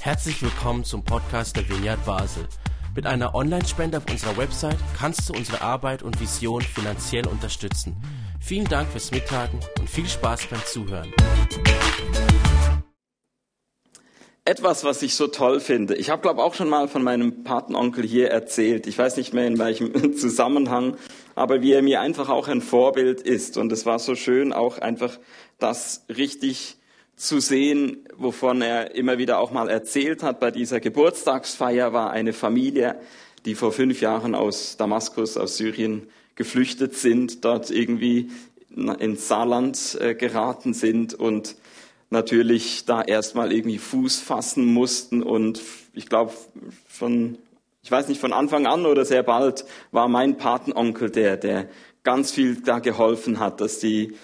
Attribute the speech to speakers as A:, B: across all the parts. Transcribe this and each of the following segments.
A: Herzlich willkommen zum Podcast der Vineyard Basel. Mit einer Online-Spende auf unserer Website kannst du unsere Arbeit und Vision finanziell unterstützen. Vielen Dank fürs Mittagen und viel Spaß beim Zuhören.
B: Etwas, was ich so toll finde. Ich habe, glaube auch schon mal von meinem Patenonkel hier erzählt. Ich weiß nicht mehr in welchem Zusammenhang, aber wie er mir einfach auch ein Vorbild ist. Und es war so schön, auch einfach das richtig zu sehen, wovon er immer wieder auch mal erzählt hat. Bei dieser Geburtstagsfeier war eine Familie, die vor fünf Jahren aus Damaskus, aus Syrien geflüchtet sind, dort irgendwie ins Saarland äh, geraten sind und natürlich da erstmal irgendwie Fuß fassen mussten und ich glaube von ich weiß nicht von Anfang an oder sehr bald war mein Patenonkel der der ganz viel da geholfen hat, dass die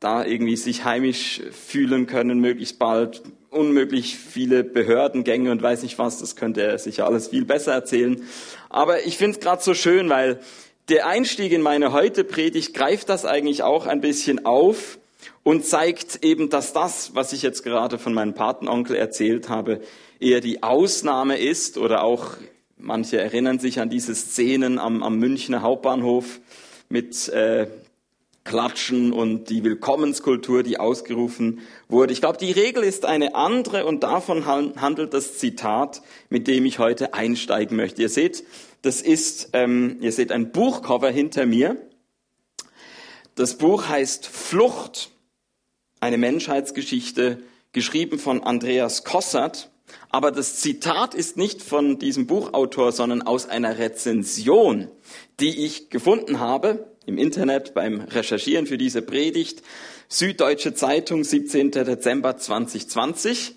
B: da irgendwie sich heimisch fühlen können, möglichst bald. Unmöglich viele Behördengänge und weiß nicht was, das könnte er sicher alles viel besser erzählen. Aber ich finde es gerade so schön, weil der Einstieg in meine heute Predigt greift das eigentlich auch ein bisschen auf und zeigt eben, dass das, was ich jetzt gerade von meinem Patenonkel erzählt habe, eher die Ausnahme ist oder auch manche erinnern sich an diese Szenen am, am Münchner Hauptbahnhof mit äh, Klatschen und die Willkommenskultur, die ausgerufen wurde. Ich glaube, die Regel ist eine andere und davon handelt das Zitat, mit dem ich heute einsteigen möchte. Ihr seht, das ist, ähm, ihr seht ein Buchcover hinter mir. Das Buch heißt Flucht, eine Menschheitsgeschichte, geschrieben von Andreas Kossert. Aber das Zitat ist nicht von diesem Buchautor, sondern aus einer Rezension, die ich gefunden habe im Internet beim Recherchieren für diese Predigt. Süddeutsche Zeitung, 17. Dezember 2020.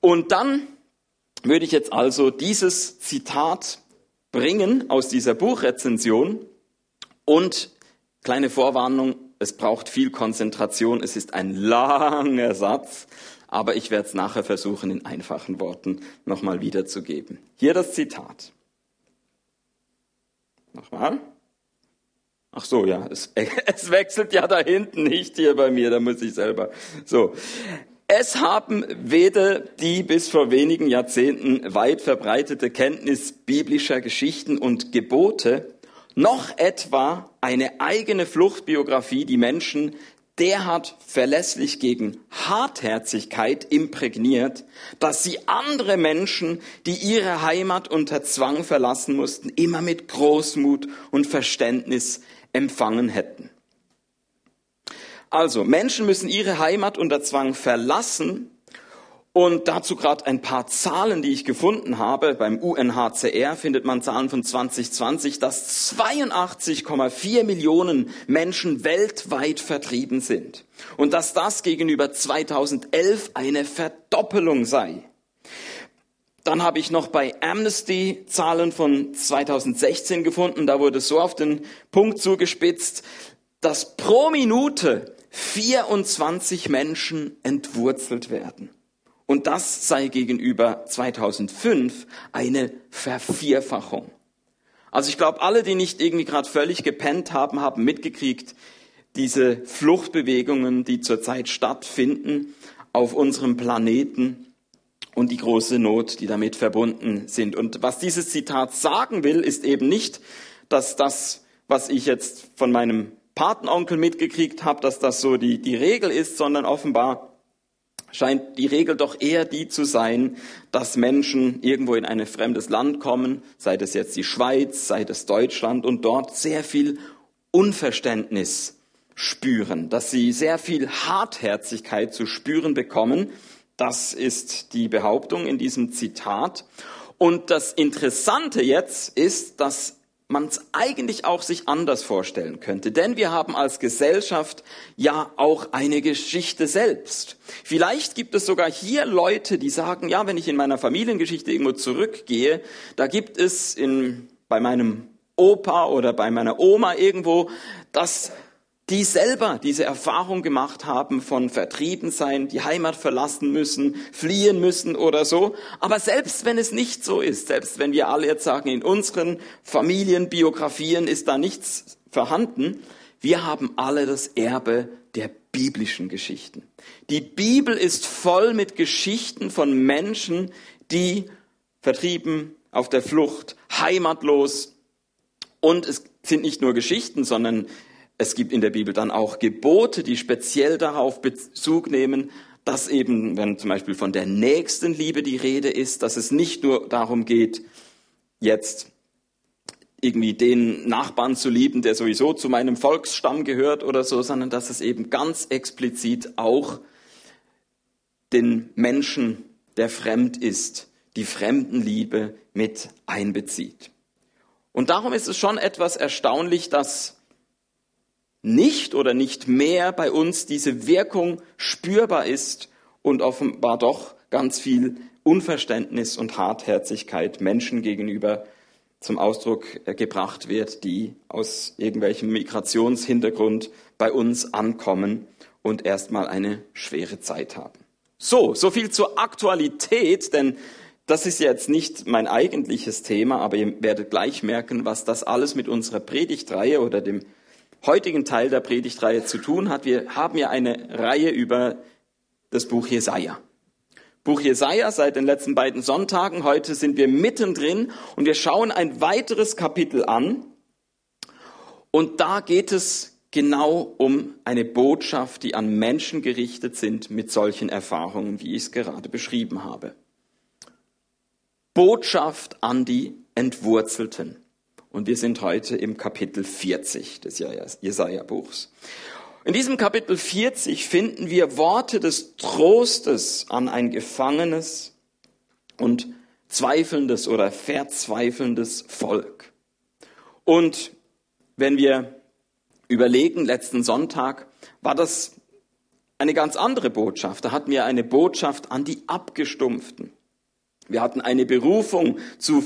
B: Und dann würde ich jetzt also dieses Zitat bringen aus dieser Buchrezension und kleine Vorwarnung, es braucht viel Konzentration, es ist ein langer Satz, aber ich werde es nachher versuchen, in einfachen Worten nochmal wiederzugeben. Hier das Zitat. Nochmal. Ach so, ja, es, es wechselt ja da hinten, nicht hier bei mir, da muss ich selber. So. Es haben weder die bis vor wenigen Jahrzehnten weit verbreitete Kenntnis biblischer Geschichten und Gebote, noch etwa eine eigene Fluchtbiografie die Menschen derart verlässlich gegen Hartherzigkeit imprägniert, dass sie andere Menschen, die ihre Heimat unter Zwang verlassen mussten, immer mit Großmut und Verständnis empfangen hätten. Also, Menschen müssen ihre Heimat unter Zwang verlassen. Und dazu gerade ein paar Zahlen, die ich gefunden habe. Beim UNHCR findet man Zahlen von 2020, dass 82,4 Millionen Menschen weltweit vertrieben sind. Und dass das gegenüber 2011 eine Verdoppelung sei. Dann habe ich noch bei Amnesty Zahlen von 2016 gefunden. Da wurde so auf den Punkt zugespitzt, dass pro Minute 24 Menschen entwurzelt werden. Und das sei gegenüber 2005 eine Vervierfachung. Also ich glaube, alle, die nicht irgendwie gerade völlig gepennt haben, haben mitgekriegt, diese Fluchtbewegungen, die zurzeit stattfinden auf unserem Planeten und die große Not, die damit verbunden sind. Und was dieses Zitat sagen will, ist eben nicht, dass das, was ich jetzt von meinem Patenonkel mitgekriegt habe, dass das so die, die Regel ist, sondern offenbar scheint die Regel doch eher die zu sein, dass Menschen irgendwo in ein fremdes Land kommen, sei das jetzt die Schweiz, sei das Deutschland, und dort sehr viel Unverständnis spüren, dass sie sehr viel Hartherzigkeit zu spüren bekommen, das ist die Behauptung in diesem Zitat. Und das Interessante jetzt ist, dass man es eigentlich auch sich anders vorstellen könnte. Denn wir haben als Gesellschaft ja auch eine Geschichte selbst. Vielleicht gibt es sogar hier Leute, die sagen, ja, wenn ich in meiner Familiengeschichte irgendwo zurückgehe, da gibt es in, bei meinem Opa oder bei meiner Oma irgendwo das die selber diese Erfahrung gemacht haben von vertrieben sein, die Heimat verlassen müssen, fliehen müssen oder so. Aber selbst wenn es nicht so ist, selbst wenn wir alle jetzt sagen, in unseren Familienbiografien ist da nichts vorhanden, wir haben alle das Erbe der biblischen Geschichten. Die Bibel ist voll mit Geschichten von Menschen, die vertrieben, auf der Flucht, heimatlos. Und es sind nicht nur Geschichten, sondern es gibt in der Bibel dann auch Gebote, die speziell darauf Bezug nehmen, dass eben, wenn zum Beispiel von der nächsten Liebe die Rede ist, dass es nicht nur darum geht, jetzt irgendwie den Nachbarn zu lieben, der sowieso zu meinem Volksstamm gehört oder so, sondern dass es eben ganz explizit auch den Menschen, der fremd ist, die Fremdenliebe mit einbezieht. Und darum ist es schon etwas erstaunlich, dass nicht oder nicht mehr bei uns diese Wirkung spürbar ist und offenbar doch ganz viel Unverständnis und Hartherzigkeit Menschen gegenüber zum Ausdruck äh, gebracht wird, die aus irgendwelchem Migrationshintergrund bei uns ankommen und erstmal eine schwere Zeit haben. So, so viel zur Aktualität, denn das ist jetzt nicht mein eigentliches Thema, aber ihr werdet gleich merken, was das alles mit unserer Predigtreihe oder dem heutigen Teil der Predigtreihe zu tun hat. Wir haben ja eine Reihe über das Buch Jesaja. Buch Jesaja seit den letzten beiden Sonntagen. Heute sind wir mittendrin und wir schauen ein weiteres Kapitel an. Und da geht es genau um eine Botschaft, die an Menschen gerichtet sind mit solchen Erfahrungen, wie ich es gerade beschrieben habe. Botschaft an die Entwurzelten. Und wir sind heute im Kapitel 40 des Jesaja-Buchs. In diesem Kapitel 40 finden wir Worte des Trostes an ein gefangenes und zweifelndes oder verzweifelndes Volk. Und wenn wir überlegen, letzten Sonntag war das eine ganz andere Botschaft. Da hatten wir eine Botschaft an die Abgestumpften. Wir hatten eine Berufung zu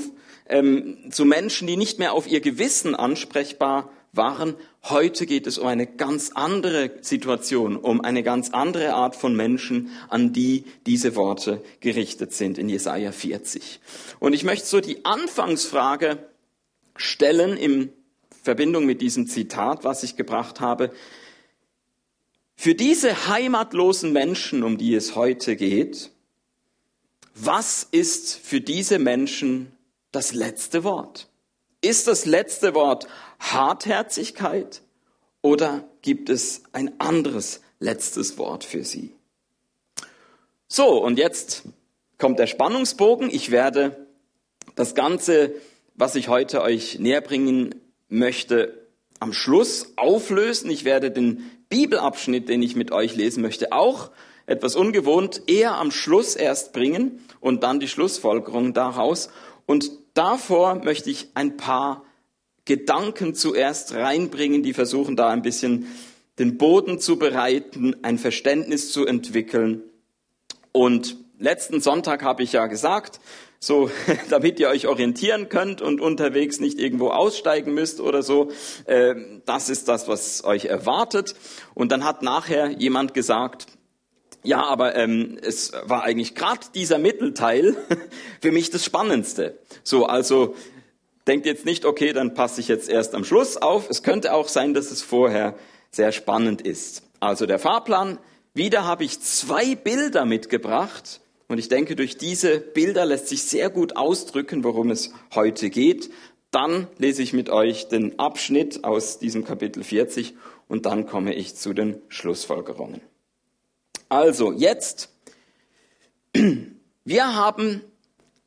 B: ähm, zu Menschen, die nicht mehr auf ihr Gewissen ansprechbar waren. Heute geht es um eine ganz andere Situation, um eine ganz andere Art von Menschen, an die diese Worte gerichtet sind in Jesaja 40. Und ich möchte so die Anfangsfrage stellen in Verbindung mit diesem Zitat, was ich gebracht habe. Für diese heimatlosen Menschen, um die es heute geht, was ist für diese Menschen das letzte Wort? Ist das letzte Wort Hartherzigkeit oder gibt es ein anderes letztes Wort für sie? So, und jetzt kommt der Spannungsbogen. Ich werde das Ganze, was ich heute euch näher bringen möchte, am Schluss auflösen. Ich werde den Bibelabschnitt, den ich mit euch lesen möchte, auch etwas ungewohnt eher am Schluss erst bringen und dann die Schlussfolgerung daraus. Und davor möchte ich ein paar Gedanken zuerst reinbringen, die versuchen da ein bisschen den Boden zu bereiten, ein Verständnis zu entwickeln. Und letzten Sonntag habe ich ja gesagt, so damit ihr euch orientieren könnt und unterwegs nicht irgendwo aussteigen müsst oder so, äh, das ist das, was euch erwartet. Und dann hat nachher jemand gesagt, ja, aber ähm, es war eigentlich gerade dieser Mittelteil für mich das Spannendste. So, also denkt jetzt nicht, okay, dann passe ich jetzt erst am Schluss auf. Es könnte auch sein, dass es vorher sehr spannend ist. Also der Fahrplan. Wieder habe ich zwei Bilder mitgebracht. Und ich denke, durch diese Bilder lässt sich sehr gut ausdrücken, worum es heute geht. Dann lese ich mit euch den Abschnitt aus diesem Kapitel 40 und dann komme ich zu den Schlussfolgerungen. Also jetzt, wir haben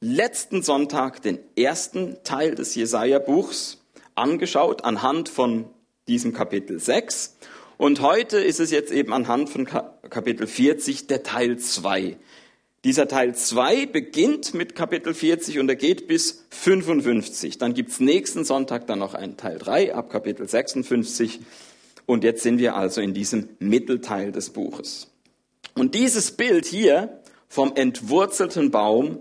B: letzten Sonntag den ersten Teil des Jesaja-Buchs angeschaut anhand von diesem Kapitel 6. Und heute ist es jetzt eben anhand von Kapitel 40 der Teil 2. Dieser Teil 2 beginnt mit Kapitel 40 und er geht bis 55. Dann gibt's nächsten Sonntag dann noch einen Teil 3 ab Kapitel 56. Und jetzt sind wir also in diesem Mittelteil des Buches. Und dieses Bild hier vom entwurzelten Baum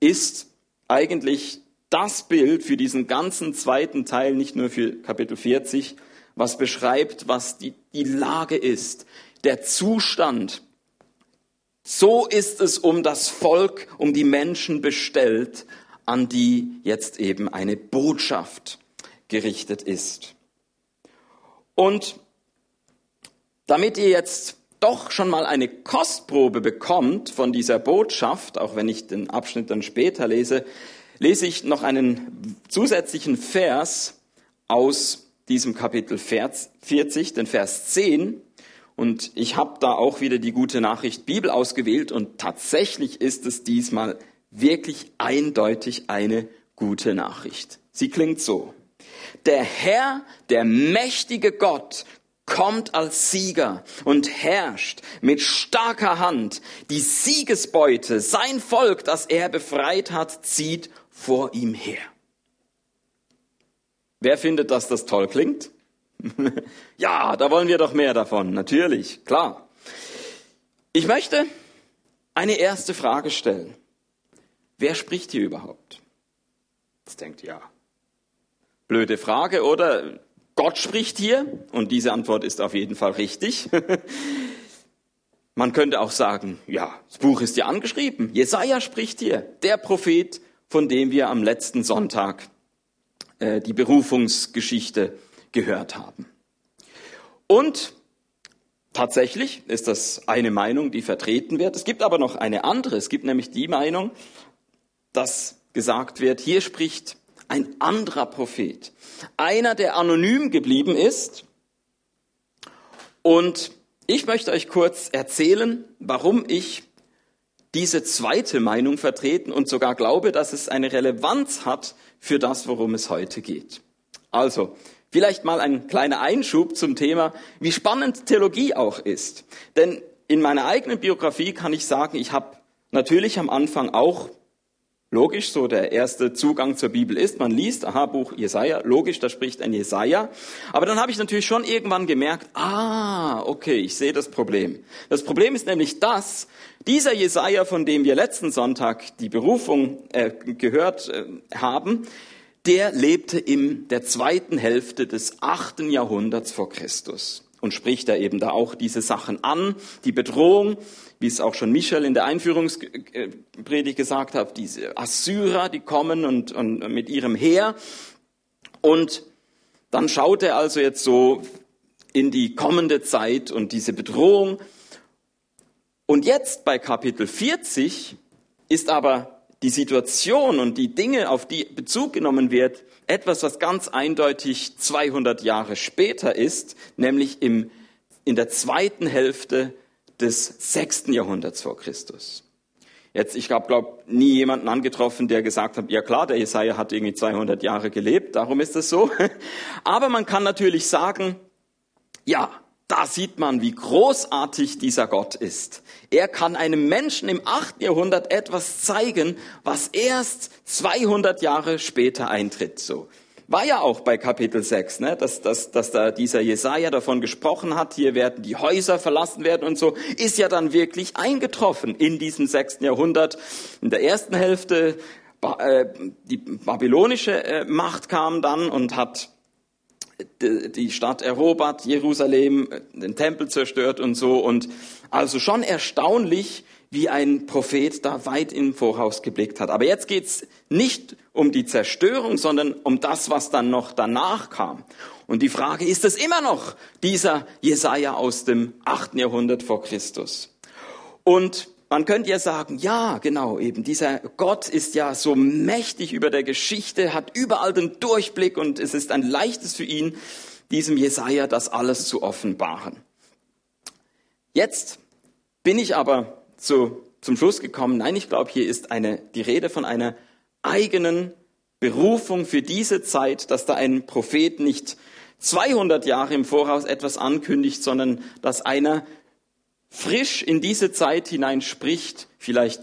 B: ist eigentlich das Bild für diesen ganzen zweiten Teil, nicht nur für Kapitel 40, was beschreibt, was die, die Lage ist, der Zustand. So ist es um das Volk, um die Menschen bestellt, an die jetzt eben eine Botschaft gerichtet ist. Und damit ihr jetzt doch schon mal eine Kostprobe bekommt von dieser Botschaft, auch wenn ich den Abschnitt dann später lese, lese ich noch einen zusätzlichen Vers aus diesem Kapitel 40, den Vers 10. Und ich habe da auch wieder die gute Nachricht Bibel ausgewählt und tatsächlich ist es diesmal wirklich eindeutig eine gute Nachricht. Sie klingt so. Der Herr, der mächtige Gott, kommt als Sieger und herrscht mit starker Hand. Die Siegesbeute, sein Volk, das er befreit hat, zieht vor ihm her. Wer findet, dass das toll klingt? ja, da wollen wir doch mehr davon, natürlich, klar. Ich möchte eine erste Frage stellen. Wer spricht hier überhaupt? Jetzt denkt ja. Blöde Frage, oder? Gott spricht hier und diese Antwort ist auf jeden Fall richtig. Man könnte auch sagen, ja, das Buch ist ja angeschrieben. Jesaja spricht hier, der Prophet, von dem wir am letzten Sonntag äh, die Berufungsgeschichte gehört haben. Und tatsächlich ist das eine Meinung, die vertreten wird. Es gibt aber noch eine andere. Es gibt nämlich die Meinung, dass gesagt wird, hier spricht ein anderer Prophet. Einer, der anonym geblieben ist. Und ich möchte euch kurz erzählen, warum ich diese zweite Meinung vertreten und sogar glaube, dass es eine Relevanz hat für das, worum es heute geht. Also, vielleicht mal ein kleiner Einschub zum Thema, wie spannend Theologie auch ist. Denn in meiner eigenen Biografie kann ich sagen, ich habe natürlich am Anfang auch Logisch, so der erste Zugang zur Bibel ist, man liest, aha, Buch Jesaja, logisch, da spricht ein Jesaja. Aber dann habe ich natürlich schon irgendwann gemerkt, ah, okay, ich sehe das Problem. Das Problem ist nämlich das, dieser Jesaja, von dem wir letzten Sonntag die Berufung äh, gehört äh, haben, der lebte in der zweiten Hälfte des achten Jahrhunderts vor Christus und spricht da eben da auch diese Sachen an, die Bedrohung, wie es auch schon Michael in der Einführungspredigt gesagt hat, diese Assyrer, die kommen und, und mit ihrem Heer. Und dann schaut er also jetzt so in die kommende Zeit und diese Bedrohung. Und jetzt bei Kapitel 40 ist aber die Situation und die Dinge, auf die Bezug genommen wird, etwas, was ganz eindeutig 200 Jahre später ist, nämlich im, in der zweiten Hälfte des sechsten Jahrhunderts vor Christus. Jetzt, ich habe, glaube nie jemanden angetroffen, der gesagt hat, ja klar, der Jesaja hat irgendwie 200 Jahre gelebt, darum ist es so. Aber man kann natürlich sagen, ja, da sieht man, wie großartig dieser Gott ist. Er kann einem Menschen im 8. Jahrhundert etwas zeigen, was erst 200 Jahre später eintritt, so. War ja auch bei Kapitel 6, ne? dass, dass, dass da dieser Jesaja davon gesprochen hat, hier werden die Häuser verlassen werden und so, ist ja dann wirklich eingetroffen in diesem 6. Jahrhundert. In der ersten Hälfte, äh, die babylonische äh, Macht kam dann und hat die Stadt erobert, Jerusalem, den Tempel zerstört und so. Und also schon erstaunlich, wie ein Prophet da weit im Voraus geblickt hat. Aber jetzt geht's nicht um die Zerstörung, sondern um das, was dann noch danach kam. Und die Frage, ist es immer noch dieser Jesaja aus dem achten Jahrhundert vor Christus? Und man könnte ja sagen, ja, genau, eben, dieser Gott ist ja so mächtig über der Geschichte, hat überall den Durchblick und es ist ein leichtes für ihn, diesem Jesaja das alles zu offenbaren. Jetzt bin ich aber zu, zum Schluss gekommen, nein, ich glaube, hier ist eine, die Rede von einer eigenen Berufung für diese Zeit, dass da ein Prophet nicht 200 Jahre im Voraus etwas ankündigt, sondern dass einer frisch in diese Zeit hinein spricht, vielleicht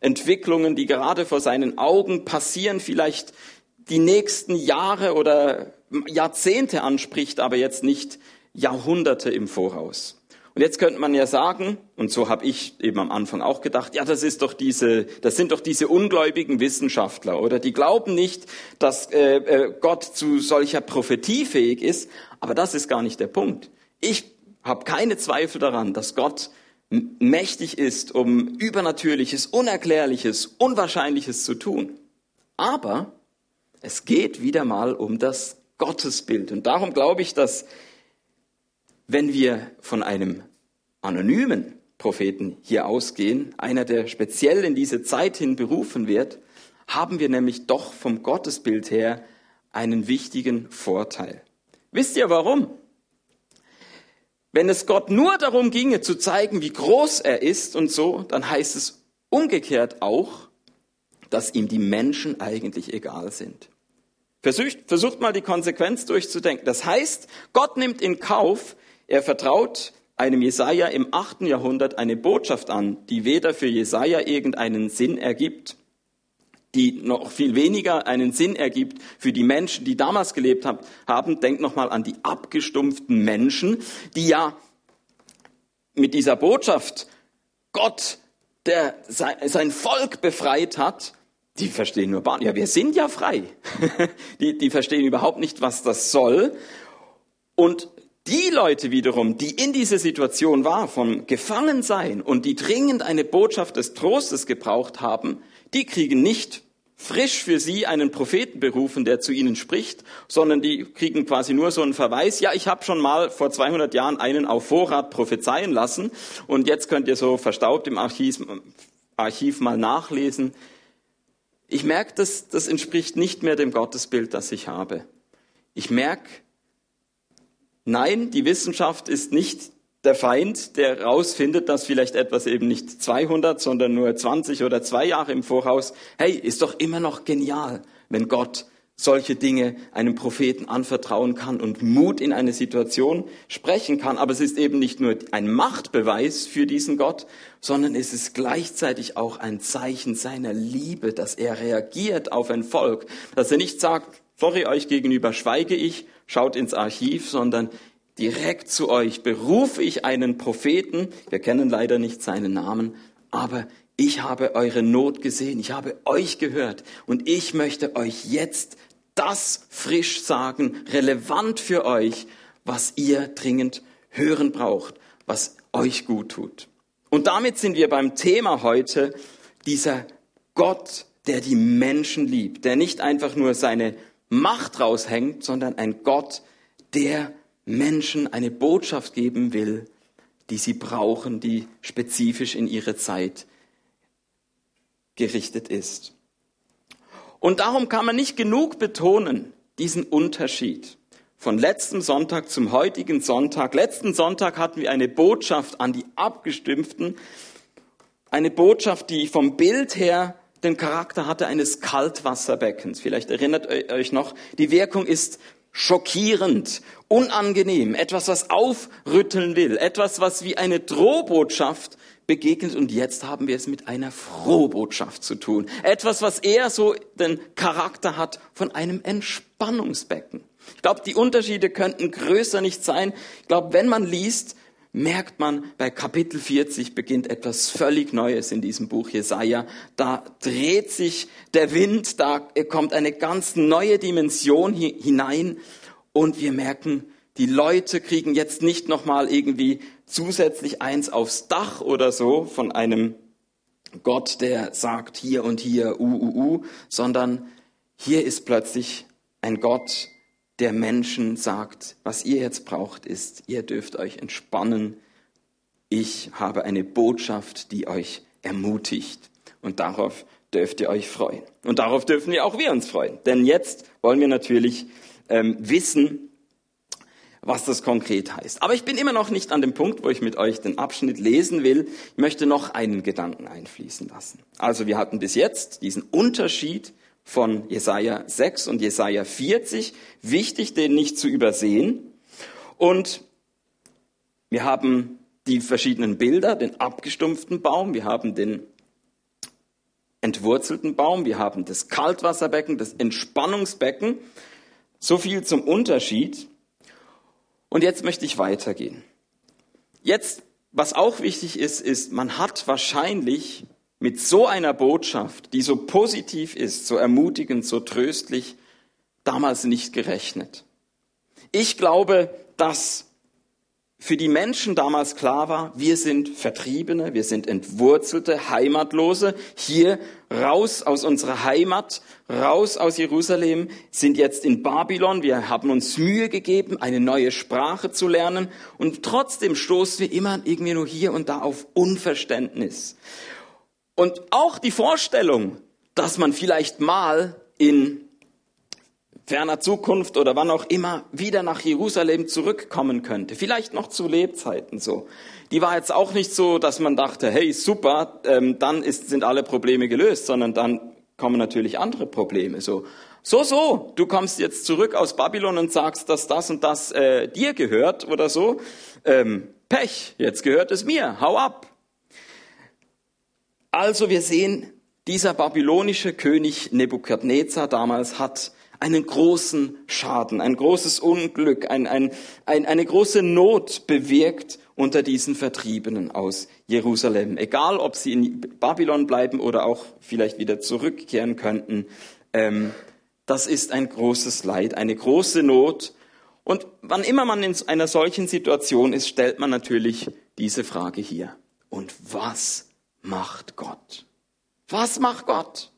B: Entwicklungen, die gerade vor seinen Augen passieren, vielleicht die nächsten Jahre oder Jahrzehnte anspricht, aber jetzt nicht Jahrhunderte im Voraus. Und jetzt könnte man ja sagen, und so habe ich eben am Anfang auch gedacht, ja, das ist doch diese, das sind doch diese ungläubigen Wissenschaftler, oder die glauben nicht, dass äh, äh Gott zu solcher Prophetie fähig ist, aber das ist gar nicht der Punkt. Ich habe keine Zweifel daran, dass Gott mächtig ist, um Übernatürliches, Unerklärliches, Unwahrscheinliches zu tun. Aber es geht wieder mal um das Gottesbild. Und darum glaube ich, dass wenn wir von einem anonymen Propheten hier ausgehen, einer, der speziell in diese Zeit hin berufen wird, haben wir nämlich doch vom Gottesbild her einen wichtigen Vorteil. Wisst ihr warum? Wenn es Gott nur darum ginge zu zeigen, wie groß er ist und so, dann heißt es umgekehrt auch, dass ihm die Menschen eigentlich egal sind. Versucht, versucht mal die Konsequenz durchzudenken. Das heißt, Gott nimmt in Kauf, er vertraut einem Jesaja im achten Jahrhundert eine Botschaft an, die weder für Jesaja irgendeinen Sinn ergibt, die noch viel weniger einen Sinn ergibt für die Menschen, die damals gelebt haben. Denkt nochmal an die abgestumpften Menschen, die ja mit dieser Botschaft Gott, der sein Volk befreit hat, die verstehen nur Bahn. Ja, wir sind ja frei. die, die verstehen überhaupt nicht, was das soll. Und die Leute wiederum, die in dieser Situation war, vom Gefangensein und die dringend eine Botschaft des Trostes gebraucht haben, die kriegen nicht frisch für sie einen Propheten berufen, der zu ihnen spricht, sondern die kriegen quasi nur so einen Verweis, ja, ich habe schon mal vor 200 Jahren einen auf Vorrat prophezeien lassen und jetzt könnt ihr so verstaubt im Archiv, Archiv mal nachlesen. Ich merke, das, das entspricht nicht mehr dem Gottesbild, das ich habe. Ich merke, nein, die Wissenschaft ist nicht der Feind, der rausfindet, dass vielleicht etwas eben nicht 200, sondern nur 20 oder zwei Jahre im Voraus, hey, ist doch immer noch genial, wenn Gott solche Dinge einem Propheten anvertrauen kann und Mut in eine Situation sprechen kann. Aber es ist eben nicht nur ein Machtbeweis für diesen Gott, sondern es ist gleichzeitig auch ein Zeichen seiner Liebe, dass er reagiert auf ein Volk, dass er nicht sagt, sorry, euch gegenüber schweige ich, schaut ins Archiv, sondern direkt zu euch berufe ich einen Propheten, wir kennen leider nicht seinen Namen, aber ich habe eure Not gesehen, ich habe euch gehört und ich möchte euch jetzt das frisch sagen, relevant für euch, was ihr dringend hören braucht, was euch gut tut. Und damit sind wir beim Thema heute, dieser Gott, der die Menschen liebt, der nicht einfach nur seine Macht raushängt, sondern ein Gott, der Menschen eine Botschaft geben will, die sie brauchen, die spezifisch in ihre Zeit gerichtet ist. Und darum kann man nicht genug betonen, diesen Unterschied von letztem Sonntag zum heutigen Sonntag. Letzten Sonntag hatten wir eine Botschaft an die Abgestimmten, eine Botschaft, die vom Bild her den Charakter hatte eines Kaltwasserbeckens. Vielleicht erinnert euch noch, die Wirkung ist schockierend, unangenehm, etwas, was aufrütteln will, etwas, was wie eine Drohbotschaft begegnet und jetzt haben wir es mit einer Frohbotschaft zu tun. Etwas, was eher so den Charakter hat von einem Entspannungsbecken. Ich glaube, die Unterschiede könnten größer nicht sein. Ich glaube, wenn man liest, merkt man, bei Kapitel 40 beginnt etwas völlig Neues in diesem Buch Jesaja. Da dreht sich der Wind, da kommt eine ganz neue Dimension hinein und wir merken, die Leute kriegen jetzt nicht nochmal irgendwie zusätzlich eins aufs Dach oder so von einem Gott, der sagt hier und hier, uh, uh, uh, sondern hier ist plötzlich ein Gott, der Menschen sagt, was ihr jetzt braucht, ist, ihr dürft euch entspannen. Ich habe eine Botschaft, die euch ermutigt. Und darauf dürft ihr euch freuen. Und darauf dürfen wir auch wir uns freuen. Denn jetzt wollen wir natürlich ähm, wissen, was das konkret heißt. Aber ich bin immer noch nicht an dem Punkt, wo ich mit euch den Abschnitt lesen will. Ich möchte noch einen Gedanken einfließen lassen. Also wir hatten bis jetzt diesen Unterschied von Jesaja 6 und Jesaja 40. Wichtig, den nicht zu übersehen. Und wir haben die verschiedenen Bilder, den abgestumpften Baum, wir haben den entwurzelten Baum, wir haben das Kaltwasserbecken, das Entspannungsbecken. So viel zum Unterschied. Und jetzt möchte ich weitergehen. Jetzt, was auch wichtig ist, ist, man hat wahrscheinlich mit so einer Botschaft, die so positiv ist, so ermutigend, so tröstlich, damals nicht gerechnet. Ich glaube, dass für die Menschen damals klar war, wir sind Vertriebene, wir sind Entwurzelte, Heimatlose, hier raus aus unserer Heimat, raus aus Jerusalem, sind jetzt in Babylon, wir haben uns Mühe gegeben, eine neue Sprache zu lernen und trotzdem stoßen wir immer irgendwie nur hier und da auf Unverständnis. Und auch die Vorstellung, dass man vielleicht mal in ferner Zukunft oder wann auch immer wieder nach Jerusalem zurückkommen könnte. Vielleicht noch zu Lebzeiten so. Die war jetzt auch nicht so, dass man dachte, hey, super, ähm, dann ist, sind alle Probleme gelöst, sondern dann kommen natürlich andere Probleme. So, so, so, du kommst jetzt zurück aus Babylon und sagst, dass das und das äh, dir gehört oder so. Ähm, Pech, jetzt gehört es mir, hau ab. Also wir sehen, dieser babylonische König Nebukadnezar damals hat einen großen Schaden, ein großes Unglück, ein, ein, ein, eine große Not bewirkt unter diesen Vertriebenen aus Jerusalem. Egal, ob sie in Babylon bleiben oder auch vielleicht wieder zurückkehren könnten. Ähm, das ist ein großes Leid, eine große Not. Und wann immer man in einer solchen Situation ist, stellt man natürlich diese Frage hier. Und was macht Gott? Was macht Gott?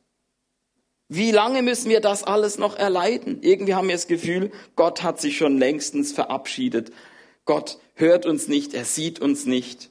B: Wie lange müssen wir das alles noch erleiden? Irgendwie haben wir das Gefühl, Gott hat sich schon längstens verabschiedet. Gott hört uns nicht, er sieht uns nicht.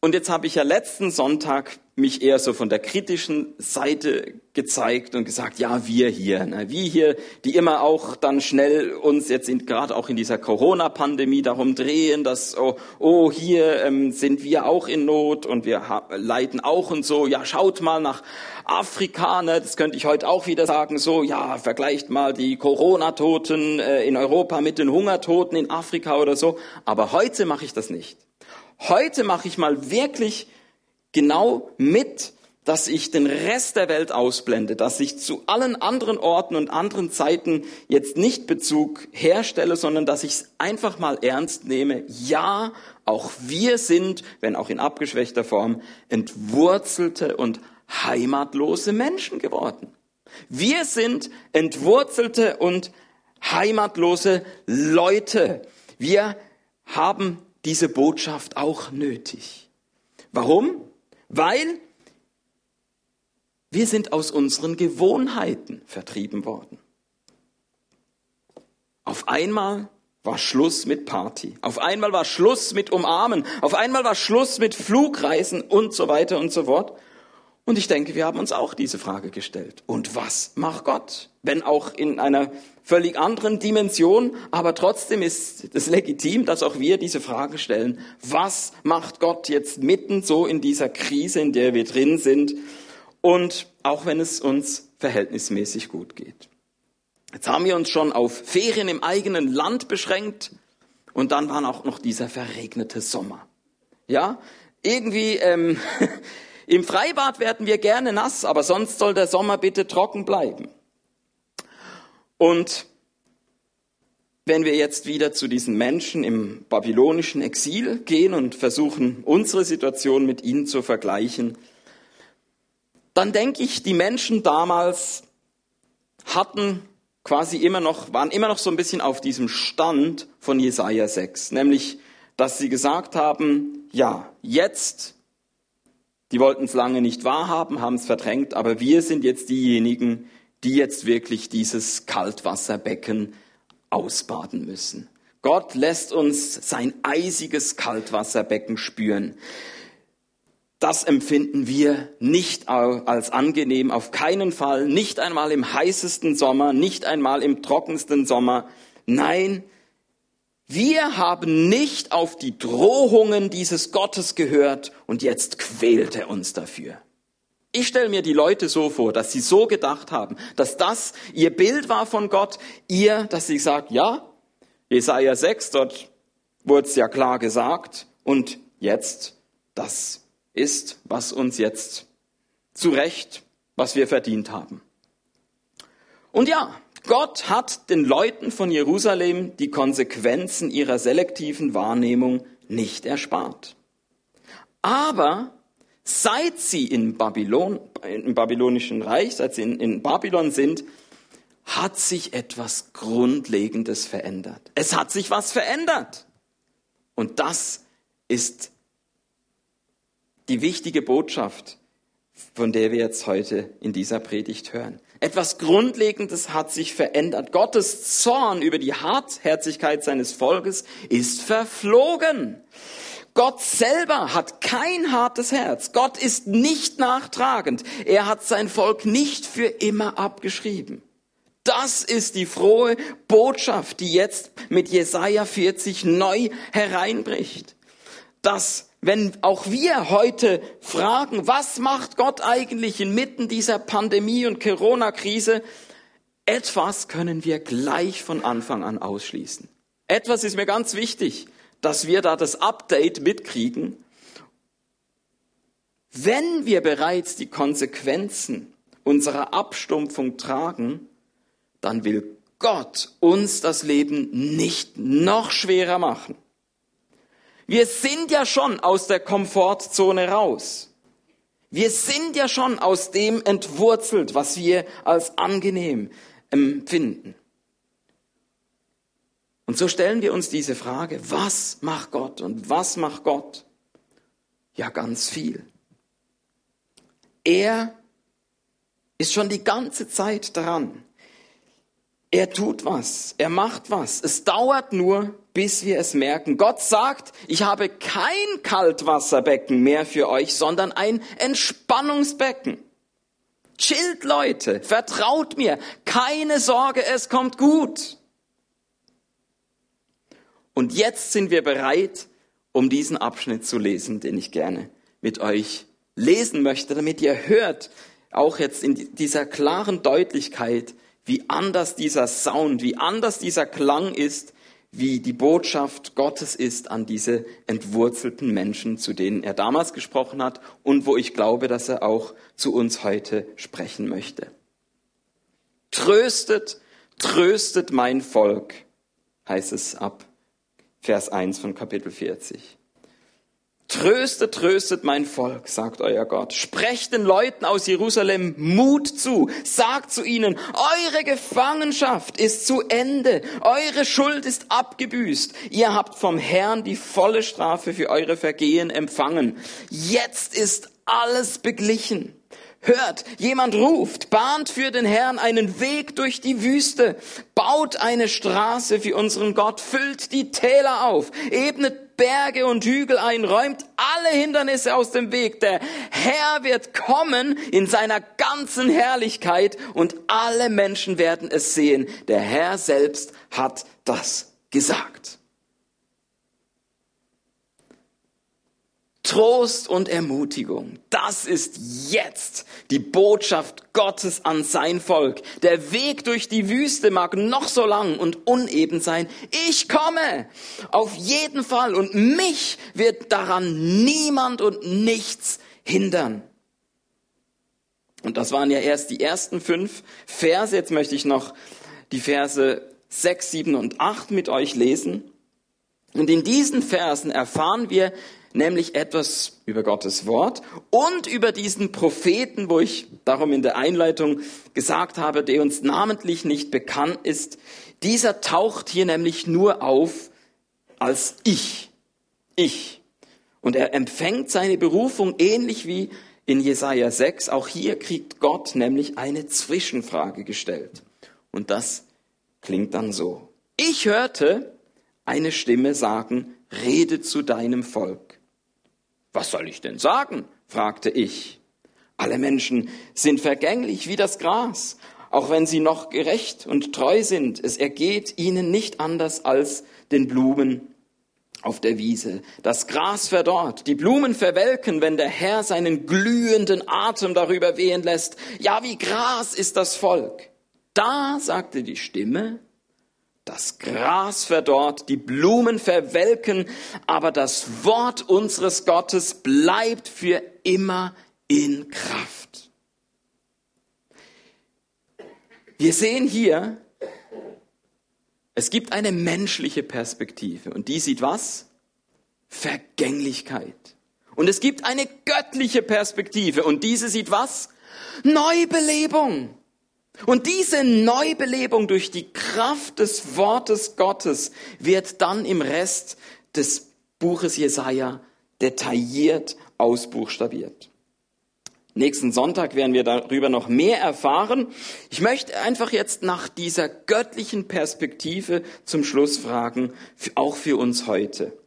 B: Und jetzt habe ich ja letzten Sonntag mich eher so von der kritischen Seite gezeigt und gesagt, ja, wir hier, ne, wir hier, die immer auch dann schnell uns jetzt gerade auch in dieser Corona-Pandemie darum drehen, dass, oh, oh hier ähm, sind wir auch in Not und wir leiden auch und so, ja, schaut mal nach Afrika, ne, das könnte ich heute auch wieder sagen, so, ja, vergleicht mal die Corona-Toten äh, in Europa mit den Hungertoten in Afrika oder so, aber heute mache ich das nicht. Heute mache ich mal wirklich genau mit, dass ich den Rest der Welt ausblende, dass ich zu allen anderen Orten und anderen Zeiten jetzt nicht Bezug herstelle, sondern dass ich es einfach mal ernst nehme. Ja, auch wir sind, wenn auch in abgeschwächter Form, entwurzelte und heimatlose Menschen geworden. Wir sind entwurzelte und heimatlose Leute. Wir haben diese Botschaft auch nötig. Warum? Weil wir sind aus unseren Gewohnheiten vertrieben worden. Auf einmal war Schluss mit Party. Auf einmal war Schluss mit Umarmen. Auf einmal war Schluss mit Flugreisen und so weiter und so fort. Und ich denke, wir haben uns auch diese Frage gestellt. Und was macht Gott? Wenn auch in einer völlig anderen Dimension, aber trotzdem ist es legitim, dass auch wir diese Frage stellen. Was macht Gott jetzt mitten so in dieser Krise, in der wir drin sind? Und auch wenn es uns verhältnismäßig gut geht. Jetzt haben wir uns schon auf Ferien im eigenen Land beschränkt und dann war auch noch dieser verregnete Sommer. Ja, irgendwie ähm, Im Freibad werden wir gerne nass, aber sonst soll der Sommer bitte trocken bleiben. Und wenn wir jetzt wieder zu diesen Menschen im babylonischen Exil gehen und versuchen, unsere Situation mit ihnen zu vergleichen, dann denke ich, die Menschen damals hatten quasi immer noch, waren immer noch so ein bisschen auf diesem Stand von Jesaja 6, nämlich, dass sie gesagt haben, ja, jetzt die wollten es lange nicht wahrhaben, haben es verdrängt, aber wir sind jetzt diejenigen, die jetzt wirklich dieses Kaltwasserbecken ausbaden müssen. Gott lässt uns sein eisiges Kaltwasserbecken spüren. Das empfinden wir nicht als angenehm, auf keinen Fall, nicht einmal im heißesten Sommer, nicht einmal im trockensten Sommer. Nein, wir haben nicht auf die Drohungen dieses Gottes gehört und jetzt quält er uns dafür. Ich stelle mir die Leute so vor, dass sie so gedacht haben, dass das ihr Bild war von Gott, ihr, dass sie sagt, ja, Jesaja 6, dort wurde es ja klar gesagt und jetzt, das ist, was uns jetzt zu Recht, was wir verdient haben. Und ja, Gott hat den Leuten von Jerusalem die Konsequenzen ihrer selektiven Wahrnehmung nicht erspart. Aber seit sie in Babylon, im babylonischen Reich, seit sie in, in Babylon sind, hat sich etwas Grundlegendes verändert. Es hat sich was verändert. Und das ist die wichtige Botschaft, von der wir jetzt heute in dieser Predigt hören. Etwas Grundlegendes hat sich verändert. Gottes Zorn über die Hartherzigkeit seines Volkes ist verflogen. Gott selber hat kein hartes Herz. Gott ist nicht nachtragend. Er hat sein Volk nicht für immer abgeschrieben. Das ist die frohe Botschaft, die jetzt mit Jesaja 40 neu hereinbricht. Dass, wenn auch wir heute fragen, was macht Gott eigentlich inmitten dieser Pandemie und Corona-Krise, etwas können wir gleich von Anfang an ausschließen. Etwas ist mir ganz wichtig, dass wir da das Update mitkriegen. Wenn wir bereits die Konsequenzen unserer Abstumpfung tragen, dann will Gott uns das Leben nicht noch schwerer machen. Wir sind ja schon aus der Komfortzone raus. Wir sind ja schon aus dem entwurzelt, was wir als angenehm empfinden. Und so stellen wir uns diese Frage, was macht Gott und was macht Gott? Ja, ganz viel. Er ist schon die ganze Zeit dran, er tut was, er macht was. Es dauert nur, bis wir es merken. Gott sagt, ich habe kein Kaltwasserbecken mehr für euch, sondern ein Entspannungsbecken. Chillt Leute, vertraut mir, keine Sorge, es kommt gut. Und jetzt sind wir bereit, um diesen Abschnitt zu lesen, den ich gerne mit euch lesen möchte, damit ihr hört, auch jetzt in dieser klaren Deutlichkeit, wie anders dieser Sound, wie anders dieser Klang ist, wie die Botschaft Gottes ist an diese entwurzelten Menschen, zu denen er damals gesprochen hat und wo ich glaube, dass er auch zu uns heute sprechen möchte. Tröstet, tröstet mein Volk, heißt es ab Vers 1 von Kapitel 40. Tröstet, tröstet mein Volk, sagt euer Gott. Sprecht den Leuten aus Jerusalem Mut zu. Sagt zu ihnen, eure Gefangenschaft ist zu Ende. Eure Schuld ist abgebüßt. Ihr habt vom Herrn die volle Strafe für eure Vergehen empfangen. Jetzt ist alles beglichen. Hört, jemand ruft, bahnt für den Herrn einen Weg durch die Wüste, baut eine Straße für unseren Gott, füllt die Täler auf, ebnet Berge und Hügel ein, räumt alle Hindernisse aus dem Weg. Der Herr wird kommen in seiner ganzen Herrlichkeit und alle Menschen werden es sehen. Der Herr selbst hat das gesagt. Trost und Ermutigung. Das ist jetzt die Botschaft Gottes an sein Volk. Der Weg durch die Wüste mag noch so lang und uneben sein. Ich komme auf jeden Fall und mich wird daran niemand und nichts hindern. Und das waren ja erst die ersten fünf Verse. Jetzt möchte ich noch die Verse sechs, sieben und acht mit euch lesen. Und in diesen Versen erfahren wir, nämlich etwas über Gottes Wort und über diesen Propheten, wo ich darum in der Einleitung gesagt habe, der uns namentlich nicht bekannt ist. Dieser taucht hier nämlich nur auf als ich. Ich. Und er empfängt seine Berufung ähnlich wie in Jesaja 6. Auch hier kriegt Gott nämlich eine Zwischenfrage gestellt. Und das klingt dann so. Ich hörte eine Stimme sagen, rede zu deinem Volk was soll ich denn sagen? fragte ich. Alle Menschen sind vergänglich wie das Gras, auch wenn sie noch gerecht und treu sind. Es ergeht ihnen nicht anders als den Blumen auf der Wiese. Das Gras verdorrt, die Blumen verwelken, wenn der Herr seinen glühenden Atem darüber wehen lässt. Ja, wie Gras ist das Volk. Da sagte die Stimme, das Gras verdorrt, die Blumen verwelken, aber das Wort unseres Gottes bleibt für immer in Kraft. Wir sehen hier, es gibt eine menschliche Perspektive und die sieht was? Vergänglichkeit. Und es gibt eine göttliche Perspektive und diese sieht was? Neubelebung. Und diese Neubelebung durch die Kraft des Wortes Gottes wird dann im Rest des Buches Jesaja detailliert ausbuchstabiert. Nächsten Sonntag werden wir darüber noch mehr erfahren. Ich möchte einfach jetzt nach dieser göttlichen Perspektive zum Schluss fragen, auch für uns heute.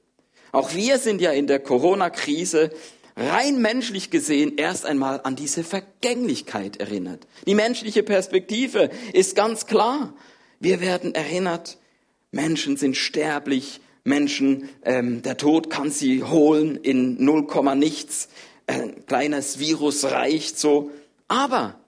B: Auch wir sind ja in der Corona-Krise rein menschlich gesehen erst einmal an diese Vergänglichkeit erinnert. Die menschliche Perspektive ist ganz klar. Wir werden erinnert, Menschen sind sterblich, Menschen, ähm, der Tod kann sie holen in 0, nichts, ein kleines Virus reicht so. Aber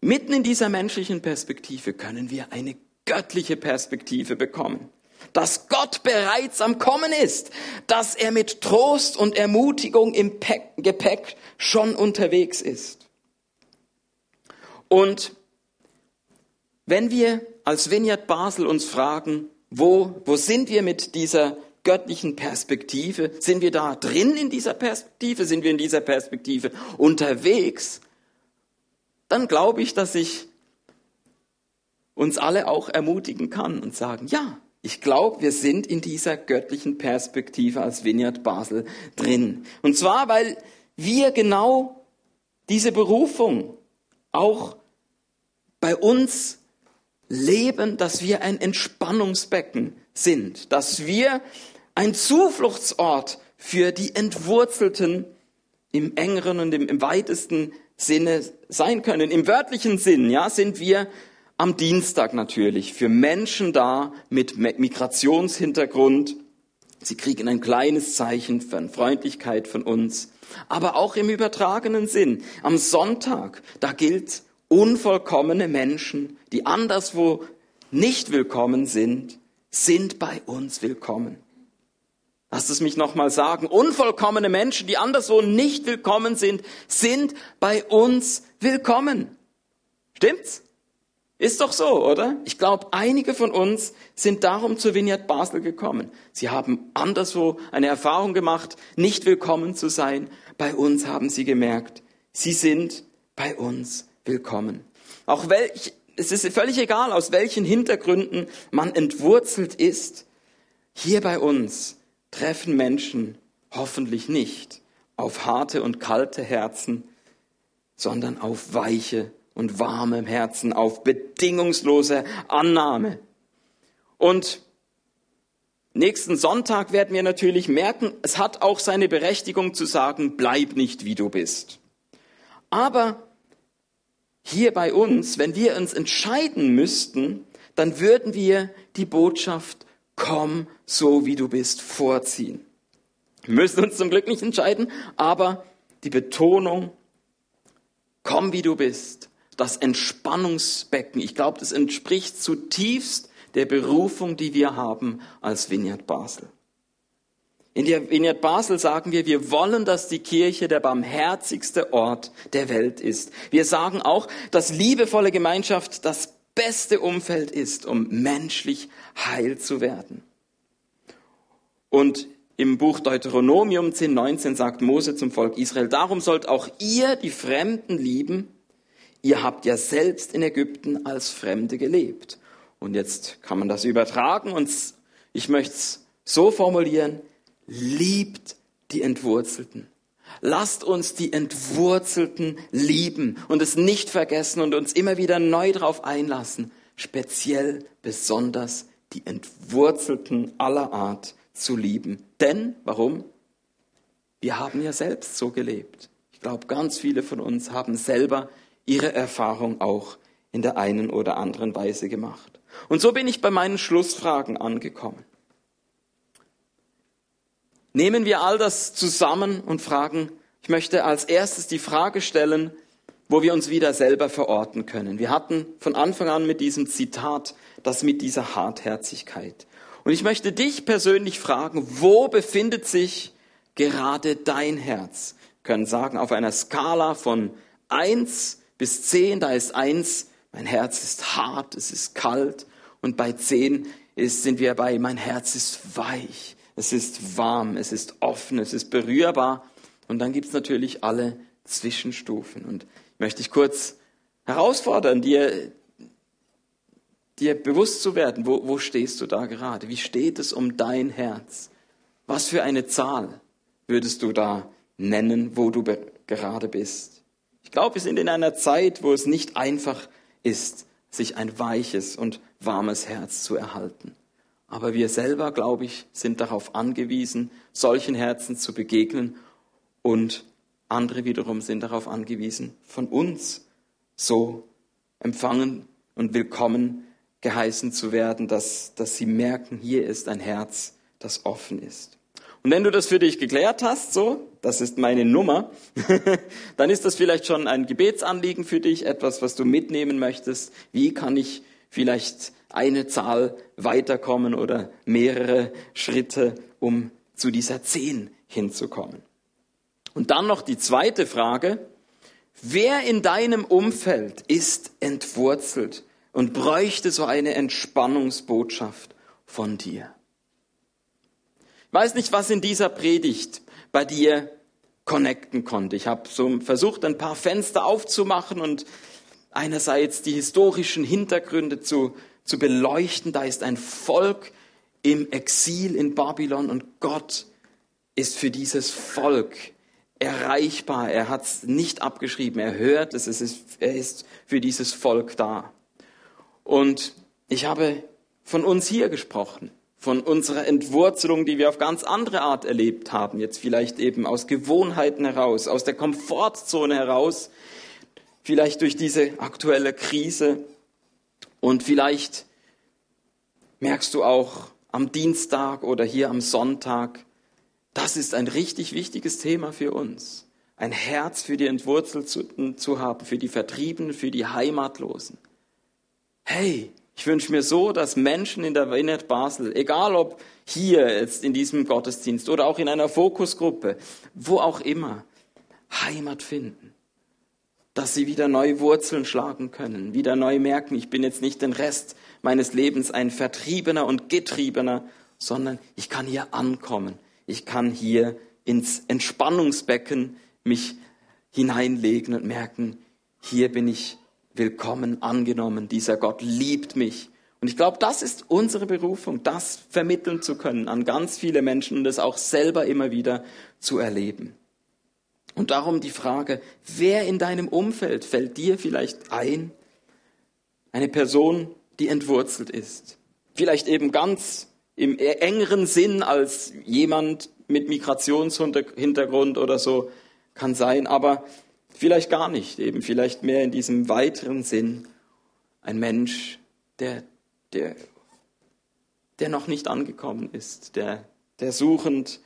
B: mitten in dieser menschlichen Perspektive können wir eine göttliche Perspektive bekommen dass Gott bereits am Kommen ist, dass er mit Trost und Ermutigung im Gepäck schon unterwegs ist. Und wenn wir als Vineyard Basel uns fragen, wo, wo sind wir mit dieser göttlichen Perspektive? Sind wir da drin in dieser Perspektive? Sind wir in dieser Perspektive unterwegs? Dann glaube ich, dass ich uns alle auch ermutigen kann und sagen, ja, ich glaube, wir sind in dieser göttlichen Perspektive als Vineyard Basel drin. Und zwar, weil wir genau diese Berufung auch bei uns leben, dass wir ein Entspannungsbecken sind, dass wir ein Zufluchtsort für die Entwurzelten im engeren und im, weitesten Sinne sein können. Im wörtlichen Sinn, ja, sind wir am Dienstag natürlich für Menschen da mit Migrationshintergrund. Sie kriegen ein kleines Zeichen von Freundlichkeit von uns. Aber auch im übertragenen Sinn. Am Sonntag, da gilt, unvollkommene Menschen, die anderswo nicht willkommen sind, sind bei uns willkommen. Lass es mich nochmal sagen. Unvollkommene Menschen, die anderswo nicht willkommen sind, sind bei uns willkommen. Stimmt's? Ist doch so, oder? Ich glaube, einige von uns sind darum zur Vineyard Basel gekommen. Sie haben anderswo eine Erfahrung gemacht, nicht willkommen zu sein. Bei uns haben sie gemerkt, sie sind bei uns willkommen. Auch welch, es ist völlig egal, aus welchen Hintergründen man entwurzelt ist. Hier bei uns treffen Menschen hoffentlich nicht auf harte und kalte Herzen, sondern auf weiche und warmem Herzen, auf bedingungslose Annahme. Und nächsten Sonntag werden wir natürlich merken, es hat auch seine Berechtigung zu sagen, bleib nicht wie du bist. Aber hier bei uns, wenn wir uns entscheiden müssten, dann würden wir die Botschaft, komm so wie du bist, vorziehen. Wir müssen uns zum Glück nicht entscheiden, aber die Betonung, komm wie du bist, das Entspannungsbecken. Ich glaube, das entspricht zutiefst der Berufung, die wir haben als Vineyard Basel. In der Vineyard Basel sagen wir, wir wollen, dass die Kirche der barmherzigste Ort der Welt ist. Wir sagen auch, dass liebevolle Gemeinschaft das beste Umfeld ist, um menschlich heil zu werden. Und im Buch Deuteronomium 10, 19 sagt Mose zum Volk Israel, darum sollt auch ihr die Fremden lieben, Ihr habt ja selbst in Ägypten als Fremde gelebt. Und jetzt kann man das übertragen und ich möchte es so formulieren, liebt die Entwurzelten. Lasst uns die Entwurzelten lieben und es nicht vergessen und uns immer wieder neu darauf einlassen, speziell besonders die Entwurzelten aller Art zu lieben. Denn, warum? Wir haben ja selbst so gelebt. Ich glaube, ganz viele von uns haben selber ihre Erfahrung auch in der einen oder anderen Weise gemacht. Und so bin ich bei meinen Schlussfragen angekommen. Nehmen wir all das zusammen und fragen, ich möchte als erstes die Frage stellen, wo wir uns wieder selber verorten können. Wir hatten von Anfang an mit diesem Zitat das mit dieser Hartherzigkeit. Und ich möchte dich persönlich fragen, wo befindet sich gerade dein Herz? Wir können sagen, auf einer Skala von eins bis zehn, da ist eins, mein Herz ist hart, es ist kalt. Und bei zehn ist, sind wir bei, mein Herz ist weich, es ist warm, es ist offen, es ist berührbar. Und dann gibt es natürlich alle Zwischenstufen. Und möchte ich kurz herausfordern, dir, dir bewusst zu werden, wo, wo stehst du da gerade? Wie steht es um dein Herz? Was für eine Zahl würdest du da nennen, wo du gerade bist? Ich glaube, wir sind in einer Zeit, wo es nicht einfach ist, sich ein weiches und warmes Herz zu erhalten. Aber wir selber, glaube ich, sind darauf angewiesen, solchen Herzen zu begegnen und andere wiederum sind darauf angewiesen, von uns so empfangen und willkommen geheißen zu werden, dass, dass sie merken, hier ist ein Herz, das offen ist. Und wenn du das für dich geklärt hast, so, das ist meine Nummer, dann ist das vielleicht schon ein Gebetsanliegen für dich, etwas, was du mitnehmen möchtest. Wie kann ich vielleicht eine Zahl weiterkommen oder mehrere Schritte, um zu dieser Zehn hinzukommen? Und dann noch die zweite Frage. Wer in deinem Umfeld ist entwurzelt und bräuchte so eine Entspannungsbotschaft von dir? Weiß nicht, was in dieser Predigt bei dir connecten konnte. Ich habe so versucht, ein paar Fenster aufzumachen und einerseits die historischen Hintergründe zu, zu beleuchten. Da ist ein Volk im Exil in Babylon und Gott ist für dieses Volk erreichbar. Er hat es nicht abgeschrieben. Er hört es. es ist, er ist für dieses Volk da. Und ich habe von uns hier gesprochen, von unserer Entwurzelung, die wir auf ganz andere Art erlebt haben. Jetzt vielleicht eben aus Gewohnheiten heraus, aus der Komfortzone heraus, vielleicht durch diese aktuelle Krise. Und vielleicht merkst du auch am Dienstag oder hier am Sonntag, das ist ein richtig wichtiges Thema für uns. Ein Herz für die Entwurzelten zu haben, für die Vertriebenen, für die Heimatlosen. Hey, ich wünsche mir so, dass Menschen in der Vineyard Basel, egal ob hier jetzt in diesem Gottesdienst oder auch in einer Fokusgruppe, wo auch immer, Heimat finden. Dass sie wieder neue Wurzeln schlagen können, wieder neu merken, ich bin jetzt nicht den Rest meines Lebens ein Vertriebener und Getriebener, sondern ich kann hier ankommen ich kann hier ins Entspannungsbecken mich hineinlegen und merken, hier bin ich willkommen, angenommen, dieser Gott liebt mich. Und ich glaube, das ist unsere Berufung, das vermitteln zu können an ganz viele Menschen und es auch selber immer wieder zu erleben. Und darum die Frage, wer in deinem Umfeld fällt dir vielleicht ein? Eine Person, die entwurzelt ist. Vielleicht eben ganz im engeren Sinn als jemand mit Migrationshintergrund oder so kann sein, aber vielleicht gar nicht, eben vielleicht mehr in diesem weiteren Sinn ein Mensch, der, der, der noch nicht angekommen ist, der, der suchend,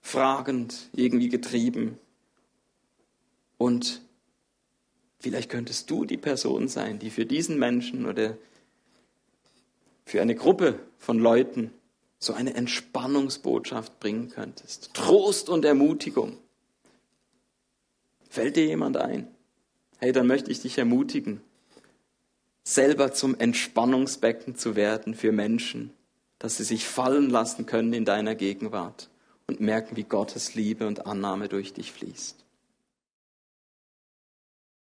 B: fragend, irgendwie getrieben. Und vielleicht könntest du die Person sein, die für diesen Menschen oder für eine Gruppe von Leuten so eine Entspannungsbotschaft bringen könntest. Trost und Ermutigung. Fällt dir jemand ein? Hey, dann möchte ich dich ermutigen, selber zum Entspannungsbecken zu werden für Menschen, dass sie sich fallen lassen können in deiner Gegenwart und merken, wie Gottes Liebe und Annahme durch dich fließt.